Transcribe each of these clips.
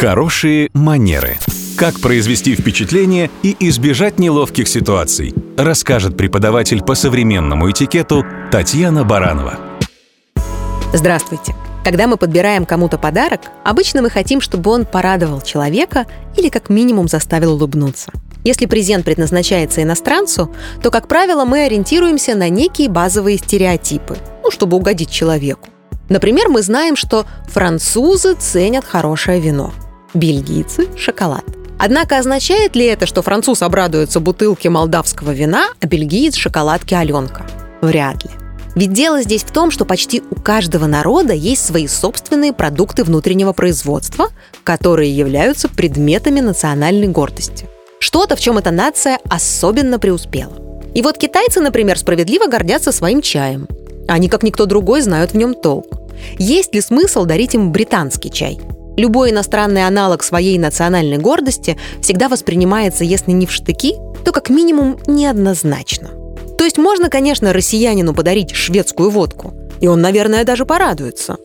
Хорошие манеры. Как произвести впечатление и избежать неловких ситуаций, расскажет преподаватель по современному этикету Татьяна Баранова. Здравствуйте. Когда мы подбираем кому-то подарок, обычно мы хотим, чтобы он порадовал человека или как минимум заставил улыбнуться. Если презент предназначается иностранцу, то, как правило, мы ориентируемся на некие базовые стереотипы, ну, чтобы угодить человеку. Например, мы знаем, что французы ценят хорошее вино, бельгийцы – шоколад. Однако означает ли это, что француз обрадуется бутылке молдавского вина, а бельгиец – шоколадке Аленка? Вряд ли. Ведь дело здесь в том, что почти у каждого народа есть свои собственные продукты внутреннего производства, которые являются предметами национальной гордости. Что-то, в чем эта нация особенно преуспела. И вот китайцы, например, справедливо гордятся своим чаем. Они, как никто другой, знают в нем толк. Есть ли смысл дарить им британский чай? Любой иностранный аналог своей национальной гордости всегда воспринимается, если не в штыки, то как минимум неоднозначно. То есть можно, конечно, россиянину подарить шведскую водку, и он, наверное, даже порадуется.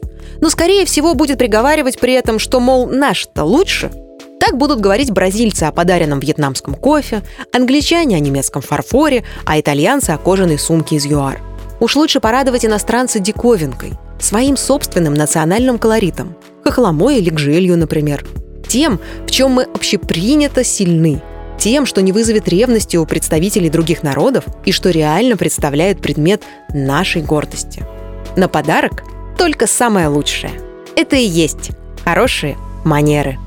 Но, скорее всего, будет приговаривать при этом, что, мол, наш-то лучше. Так будут говорить бразильцы о подаренном вьетнамском кофе, англичане о немецком фарфоре, а итальянцы о кожаной сумке из ЮАР. Уж лучше порадовать иностранца диковинкой, своим собственным национальным колоритом, хохломой или гжелью, например. Тем, в чем мы общепринято сильны, тем, что не вызовет ревности у представителей других народов и что реально представляет предмет нашей гордости. На подарок только самое лучшее. Это и есть хорошие манеры.